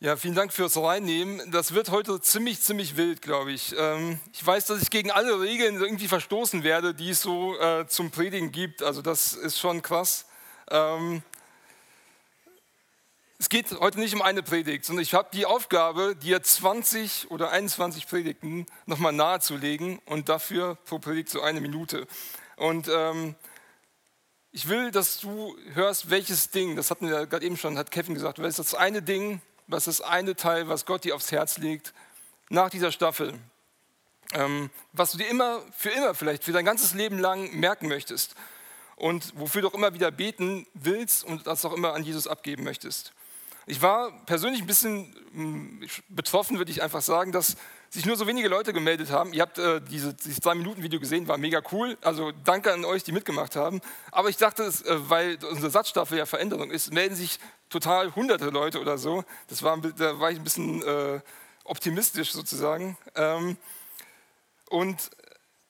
Ja, vielen Dank fürs Reinnehmen. Das wird heute ziemlich, ziemlich wild, glaube ich. Ähm, ich weiß, dass ich gegen alle Regeln irgendwie verstoßen werde, die es so äh, zum Predigen gibt. Also das ist schon krass. Ähm, es geht heute nicht um eine Predigt, sondern ich habe die Aufgabe, dir 20 oder 21 Predigten nochmal nahezulegen und dafür pro Predigt so eine Minute. Und ähm, ich will, dass du hörst, welches Ding, das hatten wir gerade eben schon, hat Kevin gesagt, welches das eine Ding, was das eine Teil, was Gott dir aufs Herz legt, nach dieser Staffel, ähm, was du dir immer, für immer vielleicht, für dein ganzes Leben lang merken möchtest und wofür du auch immer wieder beten willst und das auch immer an Jesus abgeben möchtest. Ich war persönlich ein bisschen hm, betroffen, würde ich einfach sagen, dass sich nur so wenige Leute gemeldet haben. Ihr habt äh, diese, dieses drei Minuten Video gesehen, war mega cool. Also danke an euch, die mitgemacht haben. Aber ich dachte, äh, weil unsere Satzstaffel ja Veränderung ist, melden sich total hunderte Leute oder so. Das war, da war ich ein bisschen äh, optimistisch sozusagen. Ähm, und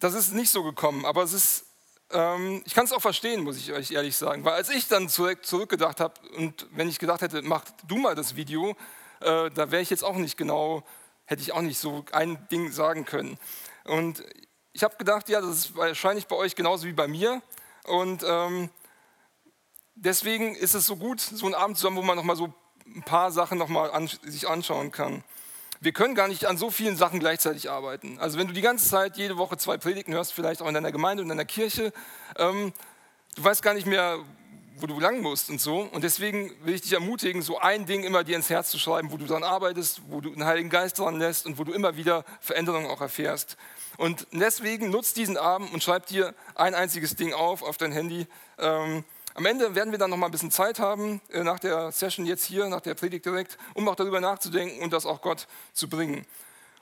das ist nicht so gekommen. Aber es ist ähm, ich kann es auch verstehen, muss ich euch ehrlich sagen, weil als ich dann zurück, zurückgedacht habe und wenn ich gedacht hätte, mach du mal das Video, äh, da wäre ich jetzt auch nicht genau, hätte ich auch nicht so ein Ding sagen können. Und ich habe gedacht, ja, das ist wahrscheinlich bei euch genauso wie bei mir und ähm, deswegen ist es so gut, so einen Abend zusammen, wo man nochmal so ein paar Sachen nochmal an, sich anschauen kann wir können gar nicht an so vielen Sachen gleichzeitig arbeiten. Also wenn du die ganze Zeit jede Woche zwei Predigten hörst, vielleicht auch in deiner Gemeinde und in deiner Kirche, ähm, du weißt gar nicht mehr, wo du lang musst und so. Und deswegen will ich dich ermutigen, so ein Ding immer dir ins Herz zu schreiben, wo du daran arbeitest, wo du den Heiligen Geist dran lässt und wo du immer wieder Veränderungen auch erfährst. Und deswegen nutzt diesen Abend und schreib dir ein einziges Ding auf, auf dein Handy. Ähm, am Ende werden wir dann noch mal ein bisschen Zeit haben, äh, nach der Session jetzt hier, nach der Predigt direkt, um auch darüber nachzudenken und das auch Gott zu bringen.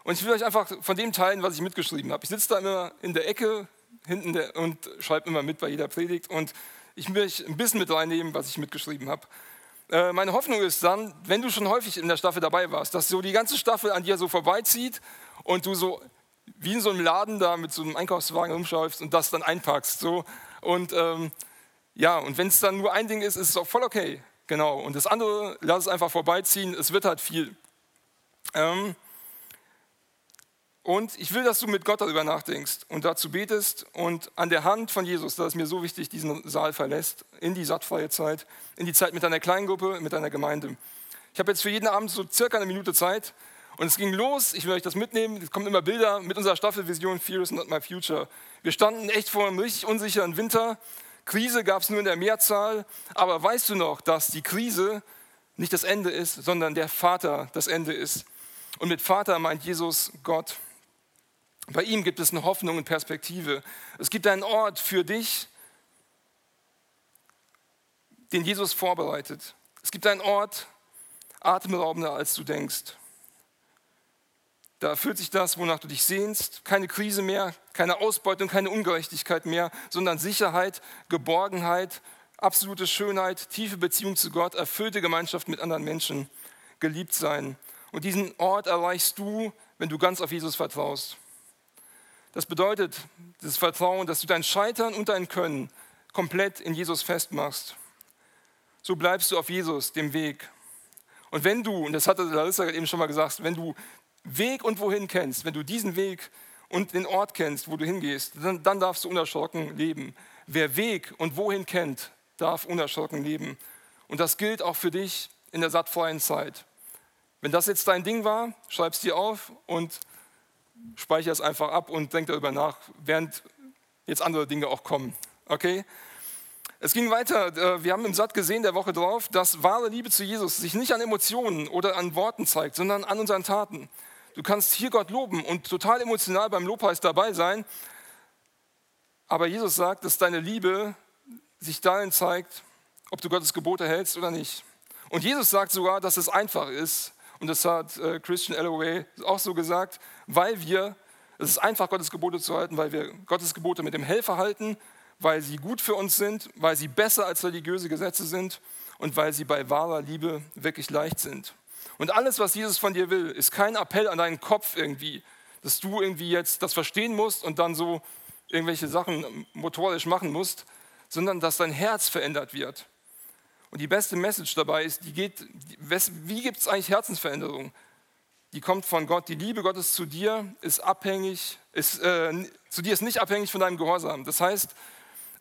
Und ich will euch einfach von dem teilen, was ich mitgeschrieben habe. Ich sitze da immer in der Ecke hinten der, und schreibe immer mit bei jeder Predigt und ich euch ein bisschen mit reinnehmen, was ich mitgeschrieben habe. Äh, meine Hoffnung ist dann, wenn du schon häufig in der Staffel dabei warst, dass so die ganze Staffel an dir so vorbeizieht und du so wie in so einem Laden da mit so einem Einkaufswagen rumschäufst und das dann einpackst. So. Und ähm, ja, und wenn es dann nur ein Ding ist, ist es auch voll okay. Genau. Und das andere, lass es einfach vorbeiziehen. Es wird halt viel. Ähm, und ich will, dass du mit Gott darüber nachdenkst und dazu betest und an der Hand von Jesus, das ist mir so wichtig, diesen Saal verlässt, in die sattfreie Zeit, in die Zeit mit deiner Kleingruppe, mit deiner Gemeinde. Ich habe jetzt für jeden Abend so circa eine Minute Zeit und es ging los, ich will euch das mitnehmen, es kommen immer Bilder mit unserer Staffelvision Fear Not My Future. Wir standen echt vor einem richtig unsicheren Winter Krise gab es nur in der Mehrzahl, aber weißt du noch, dass die Krise nicht das Ende ist, sondern der Vater das Ende ist. Und mit Vater meint Jesus Gott. Bei ihm gibt es eine Hoffnung und Perspektive. Es gibt einen Ort für dich, den Jesus vorbereitet. Es gibt einen Ort, atemraubender als du denkst. Da erfüllt sich das, wonach du dich sehnst. Keine Krise mehr, keine Ausbeutung, keine Ungerechtigkeit mehr, sondern Sicherheit, Geborgenheit, absolute Schönheit, tiefe Beziehung zu Gott, erfüllte Gemeinschaft mit anderen Menschen, geliebt sein. Und diesen Ort erreichst du, wenn du ganz auf Jesus vertraust. Das bedeutet, das Vertrauen, dass du dein Scheitern und dein Können komplett in Jesus festmachst. So bleibst du auf Jesus, dem Weg. Und wenn du, und das hatte Larissa eben schon mal gesagt, wenn du Weg und wohin kennst, wenn du diesen Weg und den Ort kennst, wo du hingehst, dann, dann darfst du unerschrocken leben. Wer Weg und wohin kennt, darf unerschrocken leben. Und das gilt auch für dich in der sattfreien Zeit. Wenn das jetzt dein Ding war, schreib es dir auf und speichere es einfach ab und denk darüber nach, während jetzt andere Dinge auch kommen. Okay? Es ging weiter. Äh, wir haben im Satt gesehen der Woche drauf, dass wahre Liebe zu Jesus sich nicht an Emotionen oder an Worten zeigt, sondern an unseren Taten. Du kannst hier Gott loben und total emotional beim Lobpreis dabei sein. Aber Jesus sagt, dass deine Liebe sich darin zeigt, ob du Gottes Gebote hältst oder nicht. Und Jesus sagt sogar, dass es einfach ist. Und das hat äh, Christian Alloway auch so gesagt, weil wir, es ist einfach, Gottes Gebote zu halten, weil wir Gottes Gebote mit dem Helfer halten, weil sie gut für uns sind, weil sie besser als religiöse Gesetze sind und weil sie bei wahrer Liebe wirklich leicht sind. Und alles, was Jesus von dir will, ist kein Appell an deinen Kopf irgendwie, dass du irgendwie jetzt das verstehen musst und dann so irgendwelche Sachen motorisch machen musst, sondern dass dein Herz verändert wird. Und die beste Message dabei ist, die geht, wie gibt es eigentlich Herzensveränderung? Die kommt von Gott. Die Liebe Gottes zu dir ist abhängig, ist, äh, zu dir ist nicht abhängig von deinem Gehorsam. Das heißt,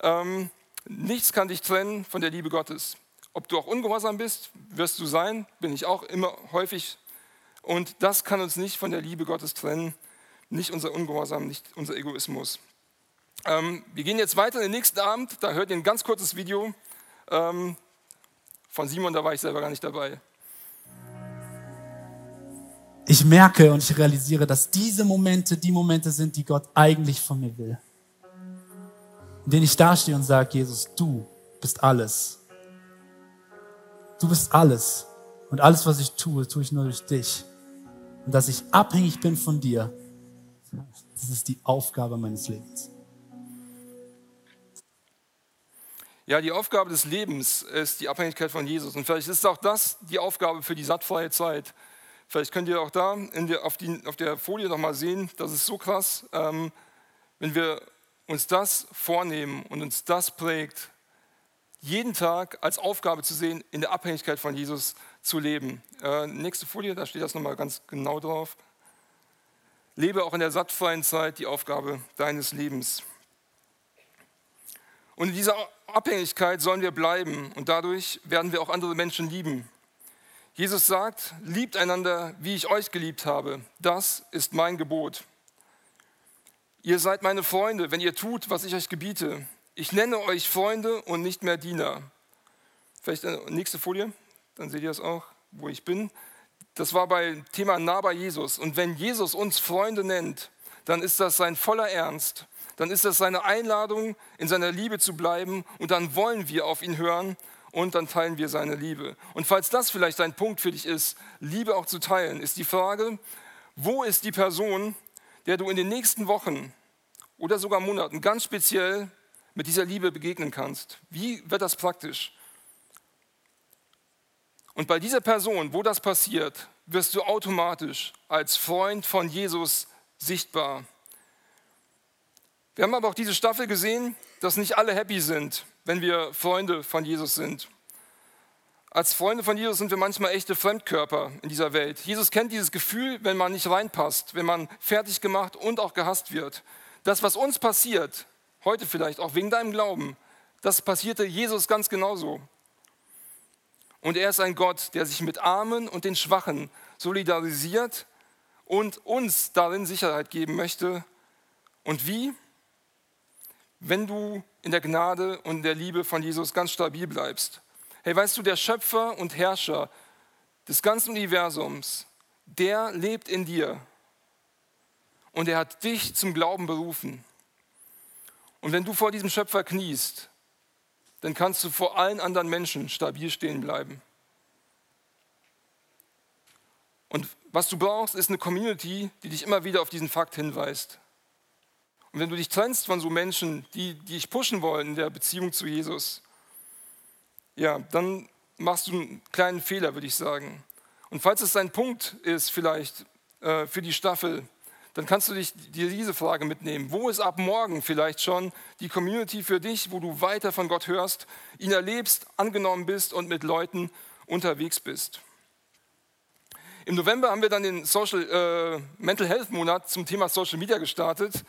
ähm, nichts kann dich trennen von der Liebe Gottes. Ob du auch ungehorsam bist, wirst du sein, bin ich auch immer häufig. Und das kann uns nicht von der Liebe Gottes trennen, nicht unser Ungehorsam, nicht unser Egoismus. Ähm, wir gehen jetzt weiter in den nächsten Abend, da hört ihr ein ganz kurzes Video ähm, von Simon, da war ich selber gar nicht dabei. Ich merke und ich realisiere, dass diese Momente die Momente sind, die Gott eigentlich von mir will. In denen ich dastehe und sage, Jesus, du bist alles. Du bist alles. Und alles, was ich tue, tue ich nur durch dich. Und dass ich abhängig bin von dir, das ist die Aufgabe meines Lebens. Ja, die Aufgabe des Lebens ist die Abhängigkeit von Jesus. Und vielleicht ist auch das die Aufgabe für die sattfreie Zeit. Vielleicht könnt ihr auch da der, auf, die, auf, der Folie nochmal sehen, das ist so krass, ähm, wenn wir uns das vornehmen und uns das prägt, jeden Tag als Aufgabe zu sehen, in der Abhängigkeit von Jesus zu leben. Äh, nächste Folie, da steht das nochmal ganz genau drauf. Lebe auch in der sattfreien Zeit die Aufgabe deines Lebens. Und in dieser Abhängigkeit sollen wir bleiben und dadurch werden wir auch andere Menschen lieben. Jesus sagt, liebt einander, wie ich euch geliebt habe. Das ist mein Gebot. Ihr seid meine Freunde, wenn ihr tut, was ich euch gebiete. Ich nenne euch Freunde und nicht mehr Diener. Vielleicht nächste Folie, dann seht ihr das auch, wo ich bin. Das war bei Thema nah bei Jesus. Und wenn Jesus uns Freunde nennt, dann ist das sein voller Ernst dann ist das seine Einladung, in seiner Liebe zu bleiben und dann wollen wir auf ihn hören und dann teilen wir seine Liebe. Und falls das vielleicht ein Punkt für dich ist, Liebe auch zu teilen, ist die Frage, wo ist die Person, der du in den nächsten Wochen oder sogar Monaten ganz speziell mit dieser Liebe begegnen kannst? Wie wird das praktisch? Und bei dieser Person, wo das passiert, wirst du automatisch als Freund von Jesus sichtbar. Wir haben aber auch diese Staffel gesehen, dass nicht alle happy sind, wenn wir Freunde von Jesus sind. Als Freunde von Jesus sind wir manchmal echte Fremdkörper in dieser Welt. Jesus kennt dieses Gefühl, wenn man nicht reinpasst, wenn man fertig gemacht und auch gehasst wird. Das, was uns passiert, heute vielleicht auch wegen deinem Glauben, das passierte Jesus ganz genauso. Und er ist ein Gott, der sich mit Armen und den Schwachen solidarisiert und uns darin Sicherheit geben möchte. Und wie? Wenn du in der Gnade und der Liebe von Jesus ganz stabil bleibst. Hey, weißt du, der Schöpfer und Herrscher des ganzen Universums, der lebt in dir und er hat dich zum Glauben berufen. Und wenn du vor diesem Schöpfer kniest, dann kannst du vor allen anderen Menschen stabil stehen bleiben. Und was du brauchst, ist eine Community, die dich immer wieder auf diesen Fakt hinweist. Und wenn du dich trennst von so Menschen, die, dich pushen wollen in der Beziehung zu Jesus, ja, dann machst du einen kleinen Fehler, würde ich sagen. Und falls es dein Punkt ist, vielleicht äh, für die Staffel, dann kannst du dich, dir diese Frage mitnehmen. Wo ist ab morgen vielleicht schon die Community für dich, wo du weiter von Gott hörst, ihn erlebst, angenommen bist und mit Leuten unterwegs bist? Im November haben wir dann den Social, äh, Mental Health Monat zum Thema Social Media gestartet.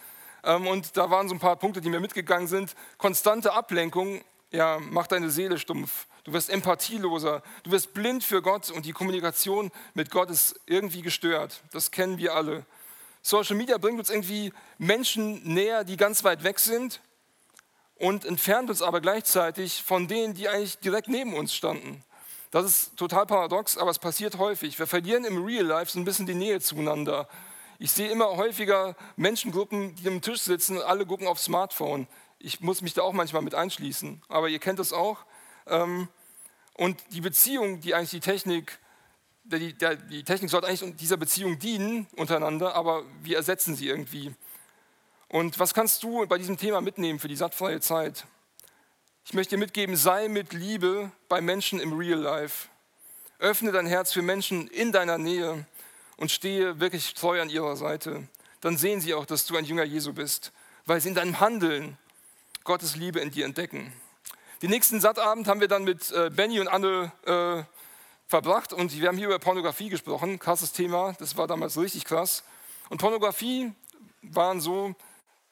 Ähm, und da waren so ein paar Punkte, die mir mitgegangen sind. Konstante Ablenkung ja, macht deine Seele stumpf. Du wirst empathieloser. Du wirst blind für Gott und die Kommunikation mit Gott ist irgendwie gestört. Das kennen wir alle. Social Media bringt uns irgendwie Menschen näher, die ganz weit weg sind und entfernt uns aber gleichzeitig von denen, die eigentlich direkt neben uns standen. Das ist total paradox, aber es passiert häufig. Wir verlieren im Real Life so ein bisschen die Nähe zueinander. Ich sehe immer häufiger Menschengruppen, die am Tisch sitzen und alle gucken aufs Smartphone. Ich muss mich da auch manchmal mit einschließen, aber ihr kennt das auch. Ähm, und die Beziehung, die eigentlich die Technik, die, die Technik sollte eigentlich dieser Beziehung dienen untereinander, aber wir ersetzen sie irgendwie. Und was kannst du bei diesem Thema mitnehmen für die sattfreie Zeit? Ich möchte dir mitgeben, sei mit Liebe bei Menschen im Real Life. Öffne dein Herz für Menschen in deiner Nähe und stehe wirklich treu an ihrer Seite, dann sehen sie auch, dass du ein Jünger Jesu bist, weil sie in deinem Handeln Gottes Liebe in dir entdecken. Den nächsten Sattabend haben wir dann mit äh, Benny und Anne äh, verbracht und wir haben hier über Pornografie gesprochen. Krasses Thema, das war damals richtig krass. Und Pornografie waren so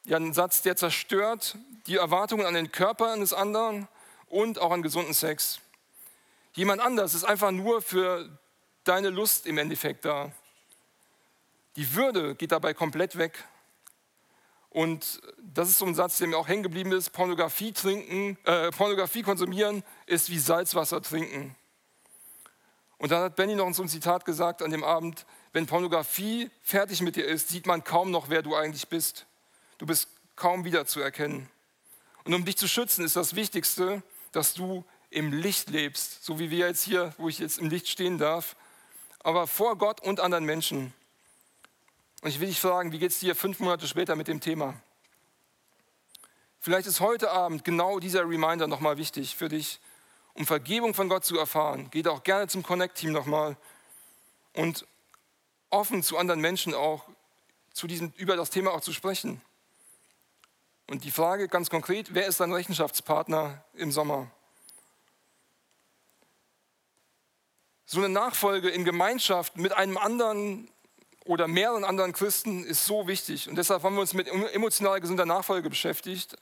ja, ein Satz, der zerstört die Erwartungen an den Körper eines anderen und auch an gesunden Sex. Jemand anders ist einfach nur für deine Lust im Endeffekt da. Die Würde geht dabei komplett weg. Und das ist so ein Satz, der mir auch hängen geblieben ist. Pornografie trinken, äh, Pornografie konsumieren ist wie Salzwasser trinken. Und dann hat Benny noch so ein Zitat gesagt an dem Abend, wenn Pornografie fertig mit dir ist, sieht man kaum noch, wer du eigentlich bist. Du bist kaum wiederzuerkennen. Und um dich zu schützen, ist das Wichtigste, dass du im Licht lebst, so wie wir jetzt hier, wo ich jetzt im Licht stehen darf, aber vor Gott und anderen Menschen. Und ich will dich fragen, wie geht es dir fünf Monate später mit dem Thema? Vielleicht ist heute Abend genau dieser Reminder nochmal wichtig für dich, um Vergebung von Gott zu erfahren. Geht auch gerne zum Connect-Team nochmal und offen zu anderen Menschen auch zu diesem, über das Thema auch zu sprechen. Und die Frage ganz konkret, wer ist dein Rechenschaftspartner im Sommer? So eine Nachfolge in Gemeinschaft mit einem anderen oder mehreren anderen Christen ist so wichtig. Und deshalb haben wir uns mit emotional gesunder Nachfolge beschäftigt.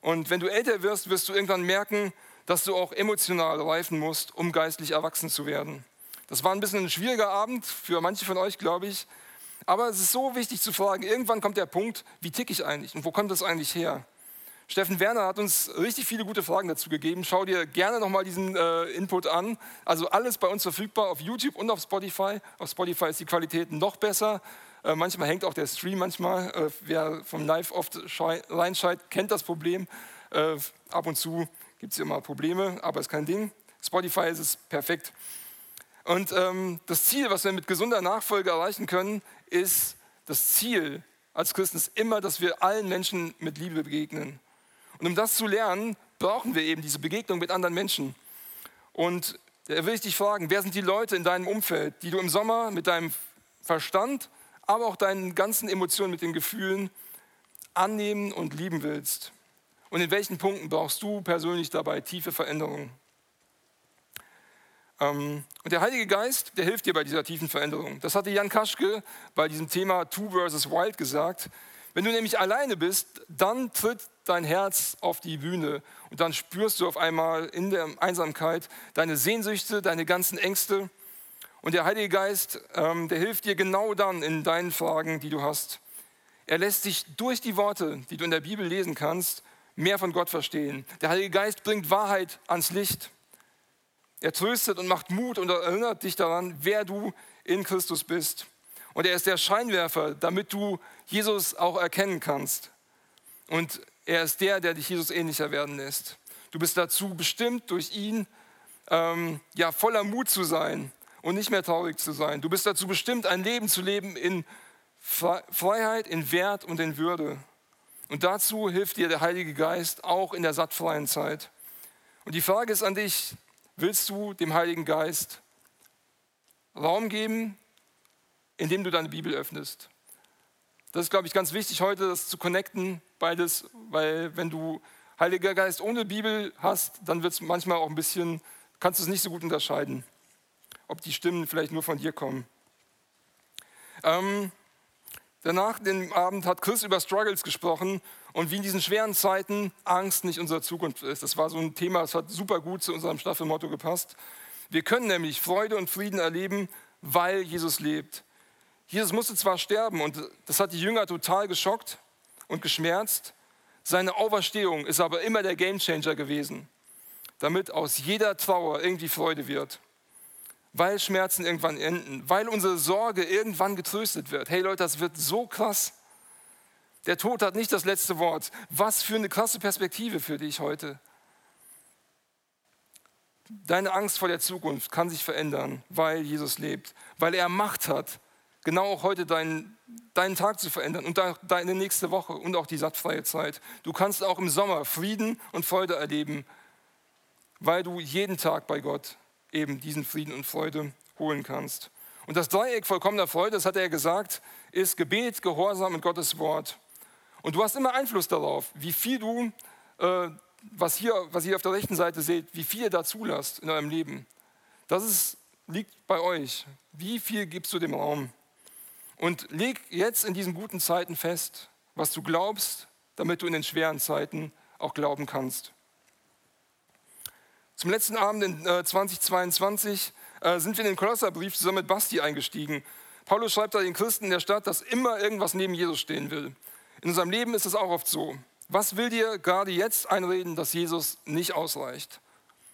Und wenn du älter wirst, wirst du irgendwann merken, dass du auch emotional reifen musst, um geistlich erwachsen zu werden. Das war ein bisschen ein schwieriger Abend für manche von euch, glaube ich. Aber es ist so wichtig zu fragen, irgendwann kommt der Punkt, wie ticke ich eigentlich und wo kommt das eigentlich her? Steffen Werner hat uns richtig viele gute Fragen dazu gegeben. Schau dir gerne nochmal diesen äh, Input an. Also alles bei uns verfügbar auf YouTube und auf Spotify. Auf Spotify ist die Qualität noch besser. Äh, manchmal hängt auch der Stream manchmal. Äh, wer vom Live oft reinschaltet, kennt das Problem. Äh, ab und zu gibt es immer Probleme, aber ist kein Ding. Spotify ist es perfekt. Und ähm, das Ziel, was wir mit gesunder Nachfolge erreichen können, ist das Ziel als Christen ist immer, dass wir allen Menschen mit Liebe begegnen. Und um das zu lernen, brauchen wir eben diese Begegnung mit anderen Menschen. Und da will ich dich fragen, wer sind die Leute in deinem Umfeld, die du im Sommer mit deinem Verstand, aber auch deinen ganzen Emotionen, mit den Gefühlen annehmen und lieben willst? Und in welchen Punkten brauchst du persönlich dabei tiefe Veränderungen? Ähm, und der Heilige Geist, der hilft dir bei dieser tiefen Veränderung. Das hatte Jan Kaschke bei diesem Thema Two versus Wild gesagt. Wenn du nämlich alleine bist, dann tritt dein Herz auf die Bühne und dann spürst du auf einmal in der Einsamkeit deine Sehnsüchte, deine ganzen Ängste. Und der Heilige Geist, ähm, der hilft dir genau dann in deinen Fragen, die du hast. Er lässt dich durch die Worte, die du in der Bibel lesen kannst, mehr von Gott verstehen. Der Heilige Geist bringt Wahrheit ans Licht. Er tröstet und macht Mut und erinnert dich daran, wer du in Christus bist. Und er ist der Scheinwerfer, damit du Jesus auch erkennen kannst. Und er ist der, der dich Jesus ähnlicher werden lässt. Du bist dazu bestimmt, durch ihn ähm, ja, voller Mut zu sein und nicht mehr traurig zu sein. Du bist dazu bestimmt, ein Leben zu leben in Freiheit, in Wert und in Würde. Und dazu hilft dir der Heilige Geist auch in der sattfreien Zeit. Und die Frage ist an dich, willst du dem Heiligen Geist Raum geben, indem du deine Bibel öffnest? Das ist, glaube ich, ganz wichtig heute, das zu connecten, beides, weil wenn du Heiliger Geist ohne Bibel hast, dann wird es manchmal auch ein bisschen, kannst du es nicht so gut unterscheiden, ob die Stimmen vielleicht nur von dir kommen. Ähm, danach, den Abend, hat Chris über Struggles gesprochen und wie in diesen schweren Zeiten Angst nicht unsere Zukunft ist. Das war so ein Thema, das hat super gut zu unserem Staffelmotto gepasst. Wir können nämlich Freude und Frieden erleben, weil Jesus lebt. Jesus musste zwar sterben und das hat die Jünger total geschockt und geschmerzt. Seine Auferstehung ist aber immer der Gamechanger gewesen, damit aus jeder Trauer irgendwie Freude wird. Weil Schmerzen irgendwann enden, weil unsere Sorge irgendwann getröstet wird. Hey Leute, das wird so krass. Der Tod hat nicht das letzte Wort. Was für eine krasse Perspektive für dich heute. Deine Angst vor der Zukunft kann sich verändern, weil Jesus lebt, weil er Macht hat, genau auch heute deinen, deinen Tag zu verändern und deine nächste Woche und auch die sattfreie Zeit. Du kannst auch im Sommer Frieden und Freude erleben, weil du jeden Tag bei Gott eben diesen Frieden und Freude holen kannst. Und das Dreieck vollkommener Freude, das hat er gesagt, ist Gebet, Gehorsam und Gottes Wort. Und du hast immer Einfluss darauf, wie viel du äh, was, hier, was ihr auf der rechten Seite seht, wie viel ihr da zulasst in eurem Leben, das ist, liegt bei euch. Wie viel gibst du dem Raum? Und leg jetzt in diesen guten Zeiten fest, was du glaubst, damit du in den schweren Zeiten auch glauben kannst. Zum letzten Abend in äh, 2022 äh, sind wir in den Kolosserbrief zusammen mit Basti eingestiegen. Paulus schreibt da den Christen in der Stadt, dass immer irgendwas neben Jesus stehen will. In unserem Leben ist es auch oft so. Was will dir gerade jetzt einreden, dass Jesus nicht ausreicht?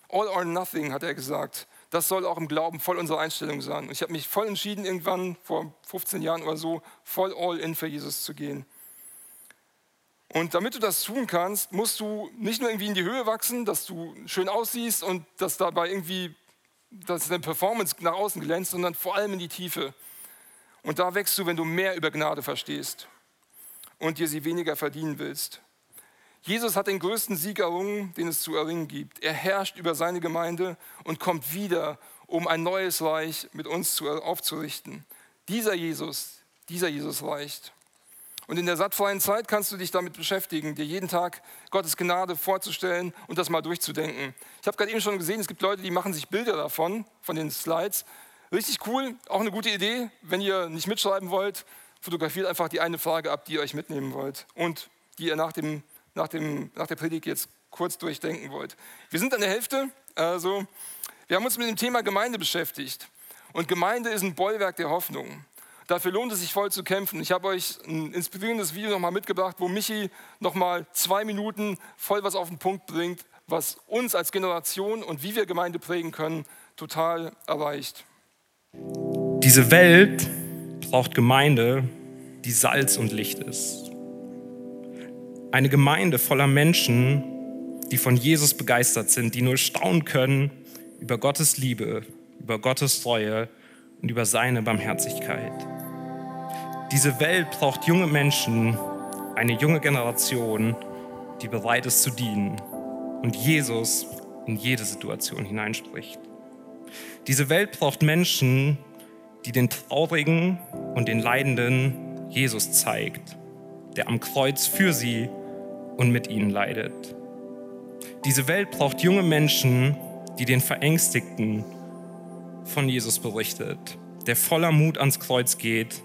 All or nothing, hat er gesagt. Das soll auch im Glauben voll unsere Einstellung sein. Und ich habe mich voll entschieden, irgendwann vor 15 Jahren oder so, voll all in für Jesus zu gehen. Und damit du das tun kannst, musst du nicht nur irgendwie in die Höhe wachsen, dass du schön aussiehst und dass dabei irgendwie dass deine Performance nach außen glänzt, sondern vor allem in die Tiefe. Und da wächst du, wenn du mehr über Gnade verstehst und dir sie weniger verdienen willst. Jesus hat den größten Sieg errungen, den es zu erringen gibt. Er herrscht über seine Gemeinde und kommt wieder, um ein neues Reich mit uns aufzurichten. Dieser Jesus, dieser Jesus reicht. Und in der sattfreien Zeit kannst du dich damit beschäftigen, dir jeden Tag Gottes Gnade vorzustellen und das mal durchzudenken. Ich habe gerade eben schon gesehen, es gibt Leute, die machen sich Bilder davon, von den Slides. Richtig cool, auch eine gute Idee. Wenn ihr nicht mitschreiben wollt, fotografiert einfach die eine Frage ab, die ihr euch mitnehmen wollt und die ihr nach, dem, nach, dem, nach der Predigt jetzt kurz durchdenken wollt. Wir sind an der Hälfte. Also, wir haben uns mit dem Thema Gemeinde beschäftigt. Und Gemeinde ist ein Bollwerk der Hoffnung. Dafür lohnt es sich voll zu kämpfen. Ich habe euch ein inspirierendes Video nochmal mitgebracht, wo Michi nochmal zwei Minuten voll was auf den Punkt bringt, was uns als Generation und wie wir Gemeinde prägen können, total erreicht. Diese Welt braucht Gemeinde, die Salz und Licht ist. Eine Gemeinde voller Menschen, die von Jesus begeistert sind, die nur staunen können über Gottes Liebe, über Gottes Treue und über seine Barmherzigkeit. Diese Welt braucht junge Menschen, eine junge Generation, die bereit ist zu dienen und Jesus in jede Situation hineinspricht. Diese Welt braucht Menschen, die den Traurigen und den Leidenden Jesus zeigt, der am Kreuz für sie und mit ihnen leidet. Diese Welt braucht junge Menschen, die den Verängstigten von Jesus berichtet, der voller Mut ans Kreuz geht,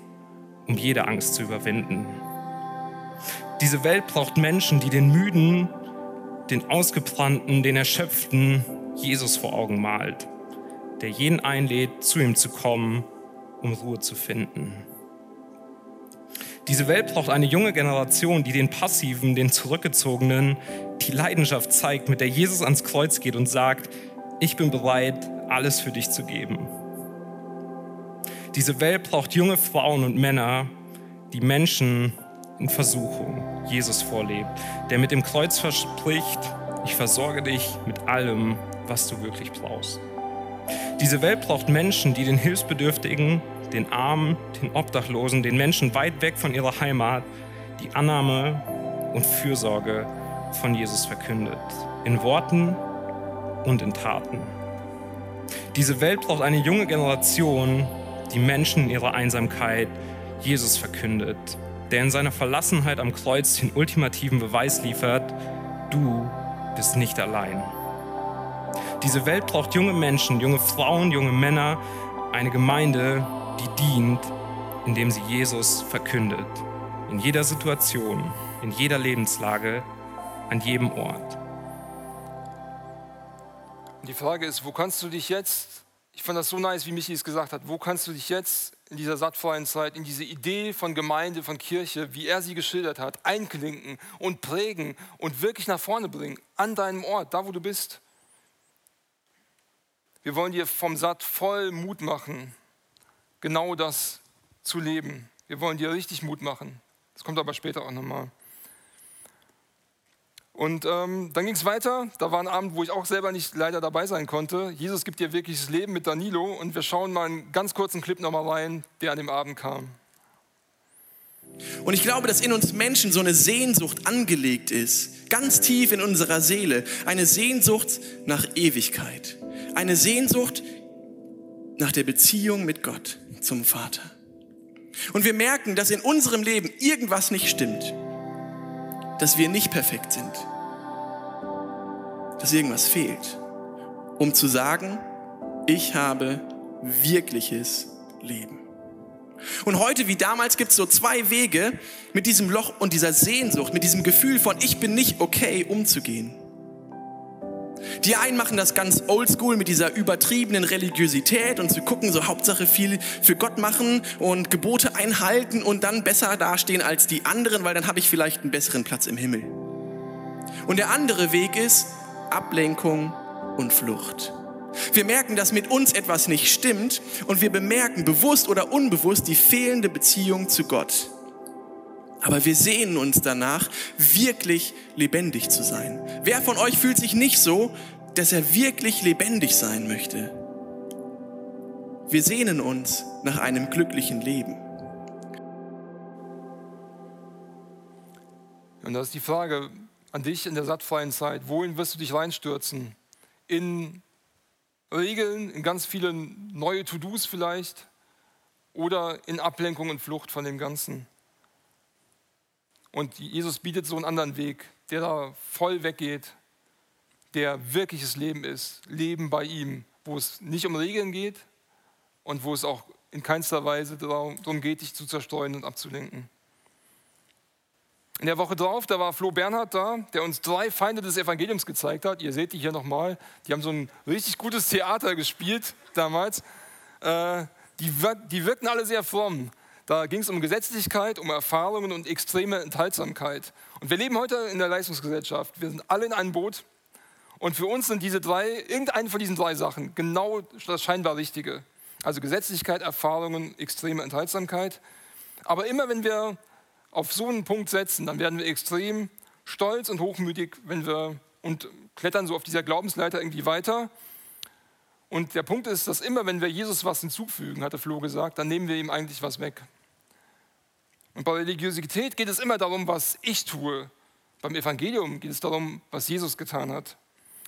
um jede Angst zu überwinden. Diese Welt braucht Menschen, die den Müden, den Ausgebrannten, den Erschöpften Jesus vor Augen malt, der jeden einlädt, zu ihm zu kommen, um Ruhe zu finden. Diese Welt braucht eine junge Generation, die den Passiven, den Zurückgezogenen die Leidenschaft zeigt, mit der Jesus ans Kreuz geht und sagt, ich bin bereit, alles für dich zu geben. Diese Welt braucht junge Frauen und Männer, die Menschen in Versuchung Jesus vorlebt, der mit dem Kreuz verspricht, ich versorge dich mit allem, was du wirklich brauchst. Diese Welt braucht Menschen, die den Hilfsbedürftigen, den Armen, den Obdachlosen, den Menschen weit weg von ihrer Heimat die Annahme und Fürsorge von Jesus verkündet. In Worten und in Taten. Diese Welt braucht eine junge Generation, die Menschen in ihrer Einsamkeit Jesus verkündet, der in seiner Verlassenheit am Kreuz den ultimativen Beweis liefert, du bist nicht allein. Diese Welt braucht junge Menschen, junge Frauen, junge Männer, eine Gemeinde, die dient, indem sie Jesus verkündet. In jeder Situation, in jeder Lebenslage, an jedem Ort. Die Frage ist, wo kannst du dich jetzt, ich fand das so nice, wie Michi es gesagt hat, wo kannst du dich jetzt in dieser sattvollen Zeit, in diese Idee von Gemeinde, von Kirche, wie er sie geschildert hat, einklinken und prägen und wirklich nach vorne bringen, an deinem Ort, da wo du bist. Wir wollen dir vom Satt voll Mut machen, genau das zu leben. Wir wollen dir richtig Mut machen. Das kommt aber später auch nochmal. Und ähm, dann ging es weiter. Da war ein Abend, wo ich auch selber nicht leider dabei sein konnte. Jesus gibt dir wirkliches Leben mit Danilo. Und wir schauen mal einen ganz kurzen Clip nochmal rein, der an dem Abend kam. Und ich glaube, dass in uns Menschen so eine Sehnsucht angelegt ist, ganz tief in unserer Seele, eine Sehnsucht nach Ewigkeit, eine Sehnsucht nach der Beziehung mit Gott zum Vater. Und wir merken, dass in unserem Leben irgendwas nicht stimmt dass wir nicht perfekt sind. dass irgendwas fehlt, um zu sagen, ich habe wirkliches Leben. Und heute wie damals gibt es so zwei Wege, mit diesem Loch und dieser Sehnsucht, mit diesem Gefühl von ich bin nicht okay umzugehen. Die einen machen das ganz oldschool mit dieser übertriebenen Religiosität und zu gucken, so Hauptsache viel für Gott machen und Gebote einhalten und dann besser dastehen als die anderen, weil dann habe ich vielleicht einen besseren Platz im Himmel. Und der andere Weg ist Ablenkung und Flucht. Wir merken, dass mit uns etwas nicht stimmt und wir bemerken bewusst oder unbewusst die fehlende Beziehung zu Gott. Aber wir sehnen uns danach, wirklich lebendig zu sein. Wer von euch fühlt sich nicht so, dass er wirklich lebendig sein möchte? Wir sehnen uns nach einem glücklichen Leben. Und das ist die Frage an dich in der sattfreien Zeit. Wohin wirst du dich reinstürzen? In Regeln, in ganz viele neue To-Dos vielleicht oder in Ablenkung und Flucht von dem Ganzen? Und Jesus bietet so einen anderen Weg, der da voll weggeht, der wirkliches Leben ist. Leben bei ihm, wo es nicht um Regeln geht und wo es auch in keinster Weise darum geht, dich zu zerstreuen und abzulenken. In der Woche drauf, da war Flo Bernhard da, der uns drei Feinde des Evangeliums gezeigt hat. Ihr seht die hier nochmal. Die haben so ein richtig gutes Theater gespielt damals. Äh, die, die wirkten alle sehr fromm. Da ging es um Gesetzlichkeit, um Erfahrungen und extreme Enthaltsamkeit. Und wir leben heute in der Leistungsgesellschaft. Wir sind alle in einem Boot. Und für uns sind diese drei, irgendeine von diesen drei Sachen, genau das scheinbar Richtige. Also Gesetzlichkeit, Erfahrungen, extreme Enthaltsamkeit. Aber immer wenn wir auf so einen Punkt setzen, dann werden wir extrem stolz und hochmütig, wenn wir und klettern so auf dieser Glaubensleiter irgendwie weiter. Und der Punkt ist, dass immer, wenn wir Jesus was hinzufügen, hatte Flo gesagt, dann nehmen wir ihm eigentlich was weg. Und bei Religiosität geht es immer darum, was ich tue. Beim Evangelium geht es darum, was Jesus getan hat.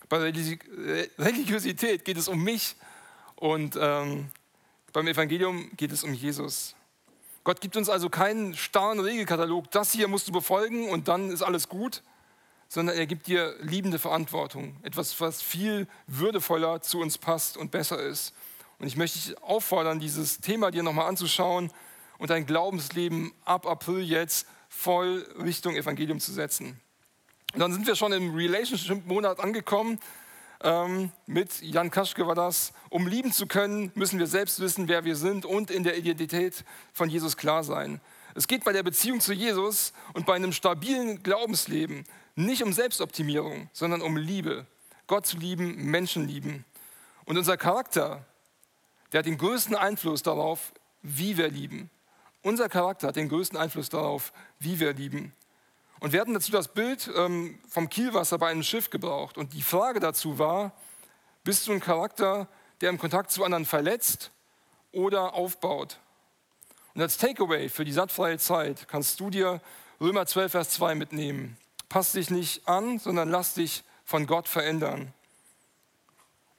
Bei Religiosität geht es um mich und ähm, beim Evangelium geht es um Jesus. Gott gibt uns also keinen starren Regelkatalog, das hier musst du befolgen und dann ist alles gut, sondern er gibt dir liebende Verantwortung, etwas, was viel würdevoller zu uns passt und besser ist. Und ich möchte dich auffordern, dieses Thema dir nochmal anzuschauen und dein Glaubensleben ab April jetzt voll Richtung Evangelium zu setzen. Und dann sind wir schon im Relationship-Monat angekommen. Ähm, mit Jan Kaschke war das. Um lieben zu können, müssen wir selbst wissen, wer wir sind und in der Identität von Jesus klar sein. Es geht bei der Beziehung zu Jesus und bei einem stabilen Glaubensleben nicht um Selbstoptimierung, sondern um Liebe. Gott zu lieben, Menschen lieben. Und unser Charakter, der hat den größten Einfluss darauf, wie wir lieben. Unser Charakter hat den größten Einfluss darauf, wie wir lieben. Und wir hatten dazu das Bild ähm, vom Kielwasser bei einem Schiff gebraucht. Und die Frage dazu war, bist du ein Charakter, der im Kontakt zu anderen verletzt oder aufbaut? Und als Takeaway für die sattfreie Zeit kannst du dir Römer 12, Vers 2 mitnehmen. Pass dich nicht an, sondern lass dich von Gott verändern.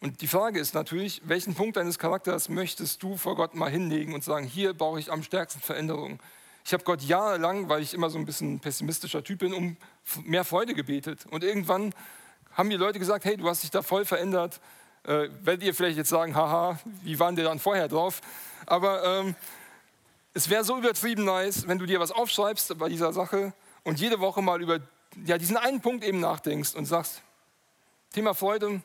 Und die Frage ist natürlich, welchen Punkt deines Charakters möchtest du vor Gott mal hinlegen und sagen, hier brauche ich am stärksten Veränderung. Ich habe Gott jahrelang, weil ich immer so ein bisschen pessimistischer Typ bin, um mehr Freude gebetet. Und irgendwann haben mir Leute gesagt, hey, du hast dich da voll verändert. Äh, werdet ihr vielleicht jetzt sagen, haha, wie waren die dann vorher drauf? Aber ähm, es wäre so übertrieben nice, wenn du dir was aufschreibst bei dieser Sache und jede Woche mal über ja, diesen einen Punkt eben nachdenkst und sagst, Thema Freude,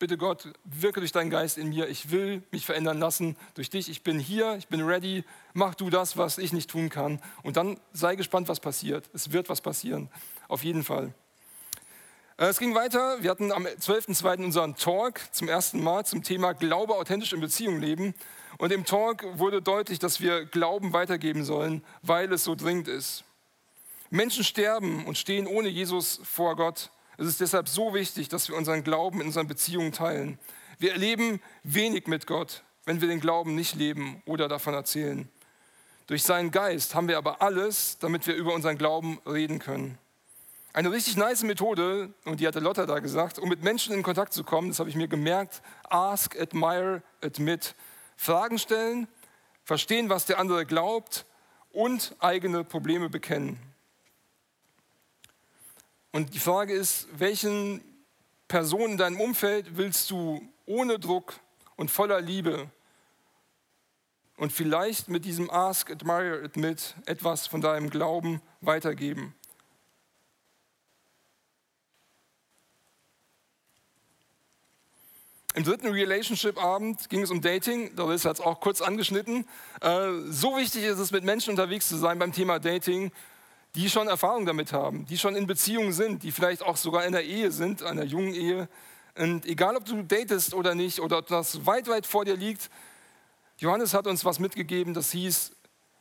bitte Gott, wirke durch deinen Geist in mir. Ich will mich verändern lassen durch dich. Ich bin hier, ich bin ready. Mach du das, was ich nicht tun kann. Und dann sei gespannt, was passiert. Es wird was passieren. Auf jeden Fall. Äh, es ging weiter. Wir hatten am 12.02. unseren Talk zum ersten Mal zum Thema Glaube authentisch in Beziehung leben. Und im Talk wurde deutlich, dass wir Glauben weitergeben sollen, weil es so dringend ist. Menschen sterben und stehen ohne Jesus vor Gott. Es ist deshalb so wichtig, dass wir unseren Glauben in unseren Beziehungen teilen. Wir erleben wenig mit Gott, wenn wir den Glauben nicht leben oder davon erzählen. Durch seinen Geist haben wir aber alles, damit wir über unseren Glauben reden können. Eine richtig nice Methode, und die hatte Lotta da gesagt, um mit Menschen in Kontakt zu kommen, das habe ich mir gemerkt, ask, admire, admit. Fragen stellen, verstehen, was der andere glaubt und eigene Probleme bekennen. Und die Frage ist, welchen Person in deinem Umfeld willst du ohne Druck und voller Liebe und vielleicht mit diesem Ask, Admire, Admit etwas von deinem Glauben weitergeben. Im dritten Relationship-Abend ging es um Dating. Doris hat es auch kurz angeschnitten. Äh, so wichtig ist es, mit Menschen unterwegs zu sein beim Thema Dating, die schon Erfahrung damit haben, die schon in Beziehungen sind, die vielleicht auch sogar in der Ehe sind, einer jungen Ehe. Und egal, ob du datest oder nicht, oder ob das weit, weit vor dir liegt, Johannes hat uns was mitgegeben, das hieß,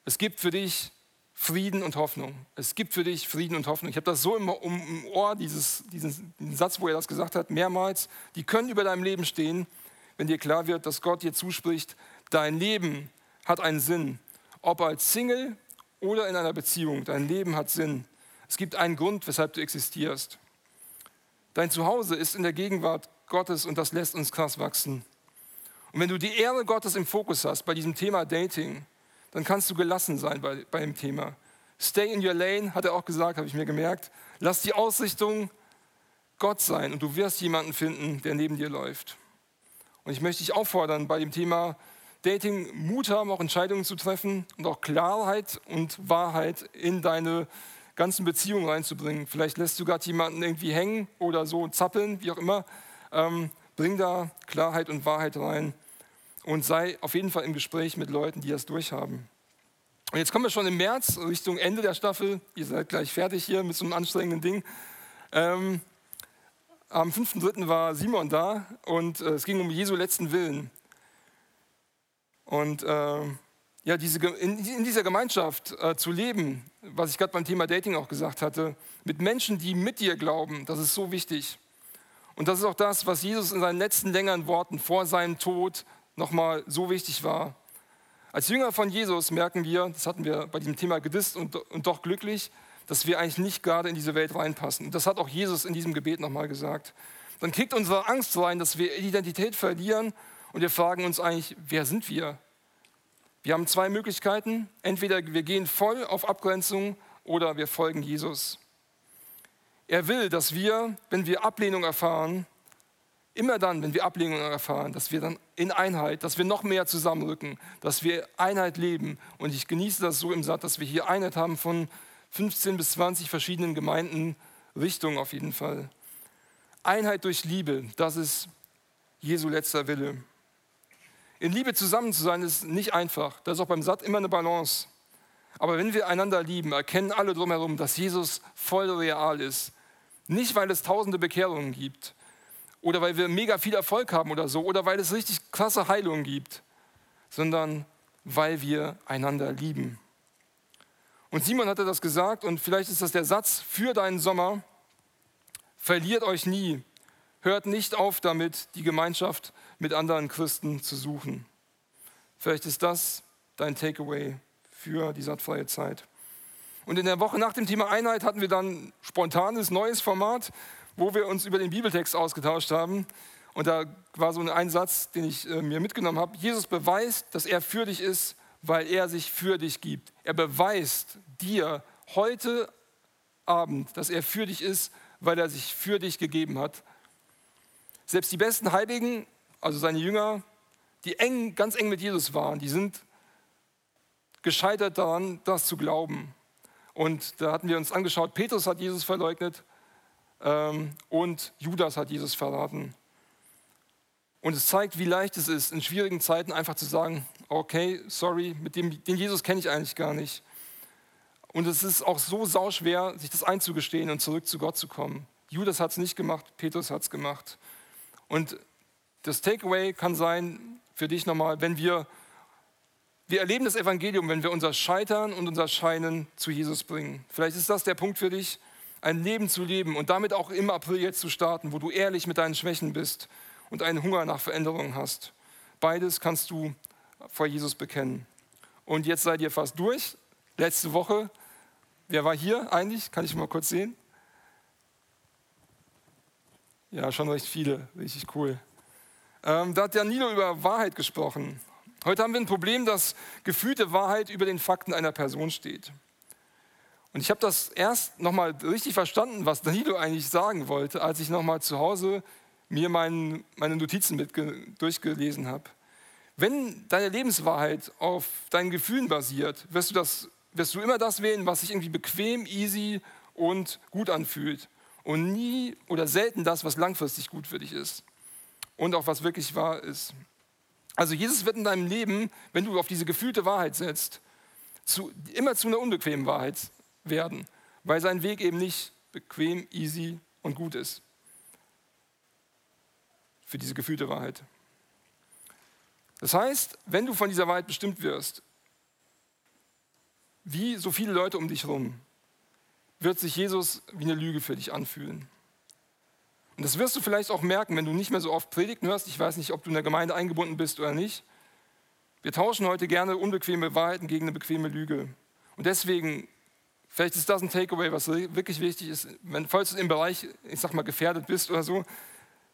es gibt für dich Frieden und Hoffnung. Es gibt für dich Frieden und Hoffnung. Ich habe das so im, im Ohr, dieses, diesen, diesen Satz, wo er das gesagt hat, mehrmals. Die können über deinem Leben stehen, wenn dir klar wird, dass Gott dir zuspricht, dein Leben hat einen Sinn. Ob als Single oder in einer Beziehung, dein Leben hat Sinn. Es gibt einen Grund, weshalb du existierst. Dein Zuhause ist in der Gegenwart Gottes und das lässt uns krass wachsen. Und wenn du die Ehre Gottes im Fokus hast bei diesem Thema Dating, dann kannst du gelassen sein bei, bei dem Thema. Stay in your lane, hat er auch gesagt, habe ich mir gemerkt. Lass die Ausrichtung Gott sein und du wirst jemanden finden, der neben dir läuft. Und ich möchte dich auffordern, bei dem Thema Dating Mut haben, auch Entscheidungen zu treffen und auch Klarheit und Wahrheit in deine ganzen Beziehungen reinzubringen. Vielleicht lässt du gerade jemanden irgendwie hängen oder so zappeln, wie auch immer. Ähm, bring da Klarheit und Wahrheit rein und sei auf jeden Fall im Gespräch mit Leuten, die das durchhaben. Und jetzt kommen wir schon im März, Richtung Ende der Staffel. Ihr seid gleich fertig hier mit so einem anstrengenden Ding. Ähm, am 5.3. war Simon da und äh, es ging um Jesu letzten Willen. Und äh, ja, diese, in, in, dieser Gemeinschaft äh, zu leben, was ich gerade beim Thema Dating auch gesagt hatte, mit Menschen, die mit dir glauben, das ist so wichtig. Und das ist auch das, was Jesus in seinen letzten längeren Worten vor seinem Tod nochmal so wichtig war. Als Jünger von Jesus merken wir, das hatten wir bei diesem Thema gedisst und, und doch glücklich, dass wir eigentlich nicht gerade in diese Welt reinpassen. Und das hat auch Jesus in diesem Gebet nochmal gesagt. Dann kriegt unsere Angst rein, dass wir Identität verlieren und wir fragen uns eigentlich, wer sind wir? Wir haben zwei Möglichkeiten. Entweder wir gehen voll auf Abgrenzung oder wir folgen Jesus. Er will, dass wir, wenn wir Ablehnung erfahren, Immer dann, wenn wir Ablehnung erfahren, dass wir dann in Einheit, dass wir noch mehr zusammenrücken, dass wir Einheit leben. Und ich genieße das so im Satt, dass wir hier Einheit haben von 15 bis 20 verschiedenen Gemeinden, Richtungen auf jeden Fall. Einheit durch Liebe, das ist Jesu letzter Wille. In Liebe zusammen zu sein, ist nicht einfach. Da ist auch beim Satt immer eine Balance. Aber wenn wir einander lieben, erkennen alle drumherum, dass Jesus voll real ist. Nicht, weil es tausende Bekehrungen gibt, oder weil wir mega viel Erfolg haben oder so oder weil es richtig krasse Heilungen gibt, sondern weil wir einander lieben. Und Simon hatte das gesagt und vielleicht ist das der Satz für deinen Sommer. Verliert euch nie. Hört nicht auf damit, die Gemeinschaft mit anderen Christen zu suchen. Vielleicht ist das dein Takeaway für die sattfreie Zeit. Und in der Woche nach dem Thema Einheit hatten wir dann spontanes neues Format wo wir uns über den Bibeltext ausgetauscht haben. Und da war so ein Satz, den ich äh, mir mitgenommen habe. Jesus beweist, dass er für dich ist, weil er sich für dich gibt. Er beweist dir heute Abend, dass er für dich ist, weil er sich für dich gegeben hat. Selbst die besten Heiligen, also seine Jünger, die eng, ganz eng mit Jesus waren, die sind gescheitert daran, das zu glauben. Und da hatten wir uns angeschaut, Petrus hat Jesus verleugnet, ähm, und Judas hat Jesus verraten. Und es zeigt, wie leicht es ist, in schwierigen Zeiten einfach zu sagen, okay, sorry, mit dem, den Jesus kenne ich eigentlich gar nicht. Und es ist auch so sauschwer, sich das einzugestehen und zurück zu Gott zu kommen. Judas hat es nicht gemacht, Petrus hat es gemacht. Und das Takeaway kann sein für dich nochmal, wenn wir, wir erleben das Evangelium, wenn wir unser Scheitern und unser Scheinen zu Jesus bringen. Vielleicht ist das der Punkt für dich, ein Leben zu leben und damit auch im April jetzt zu starten, wo du ehrlich mit deinen Schwächen bist und einen Hunger nach Veränderung hast. Beides kannst du vor Jesus bekennen. Und jetzt seid ihr fast durch. Letzte Woche, wer war hier eigentlich? Kann ich mal kurz sehen? Ja, schon recht viele, richtig cool. Ähm, da hat Danilo über Wahrheit gesprochen. Heute haben wir ein Problem, dass gefühlte Wahrheit über den Fakten einer Person steht. Und ich habe das erst nochmal richtig verstanden, was Danilo eigentlich sagen wollte, als ich nochmal zu Hause mir mein, meine Notizen mit durchgelesen habe. Wenn deine Lebenswahrheit auf deinen Gefühlen basiert, wirst du, das, wirst du immer das wählen, was sich irgendwie bequem, easy und gut anfühlt. Und nie oder selten das, was langfristig gut für dich ist. Und auch was wirklich wahr ist. Also Jesus wird in deinem Leben, wenn du auf diese gefühlte Wahrheit setzt, zu, immer zu einer unbequemen Wahrheit werden, weil sein Weg eben nicht bequem, easy und gut ist. Für diese gefühlte Wahrheit. Das heißt, wenn du von dieser Wahrheit bestimmt wirst, wie so viele Leute um dich herum, wird sich Jesus wie eine Lüge für dich anfühlen. Und das wirst du vielleicht auch merken, wenn du nicht mehr so oft Predigten hörst. Ich weiß nicht, ob du in der Gemeinde eingebunden bist oder nicht. Wir tauschen heute gerne unbequeme Wahrheiten gegen eine bequeme Lüge. Und deswegen, vielleicht ist das ein Takeaway, was wirklich wichtig ist, wenn, falls du im Bereich, ich sag mal, gefährdet bist oder so,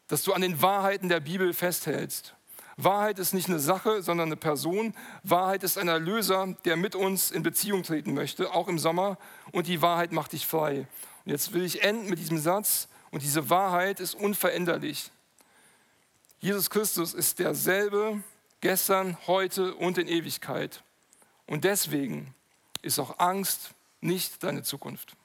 dass du an den Wahrheiten der Bibel festhältst. Wahrheit ist nicht eine Sache, sondern eine Person. Wahrheit ist ein Erlöser, der mit uns in Beziehung treten möchte, auch im Sommer. Und die Wahrheit macht dich frei. Und jetzt will ich enden mit diesem Satz. Und diese Wahrheit ist unveränderlich. Jesus Christus ist derselbe gestern, heute und in Ewigkeit. Und deswegen ist auch Angst nicht deine Zukunft.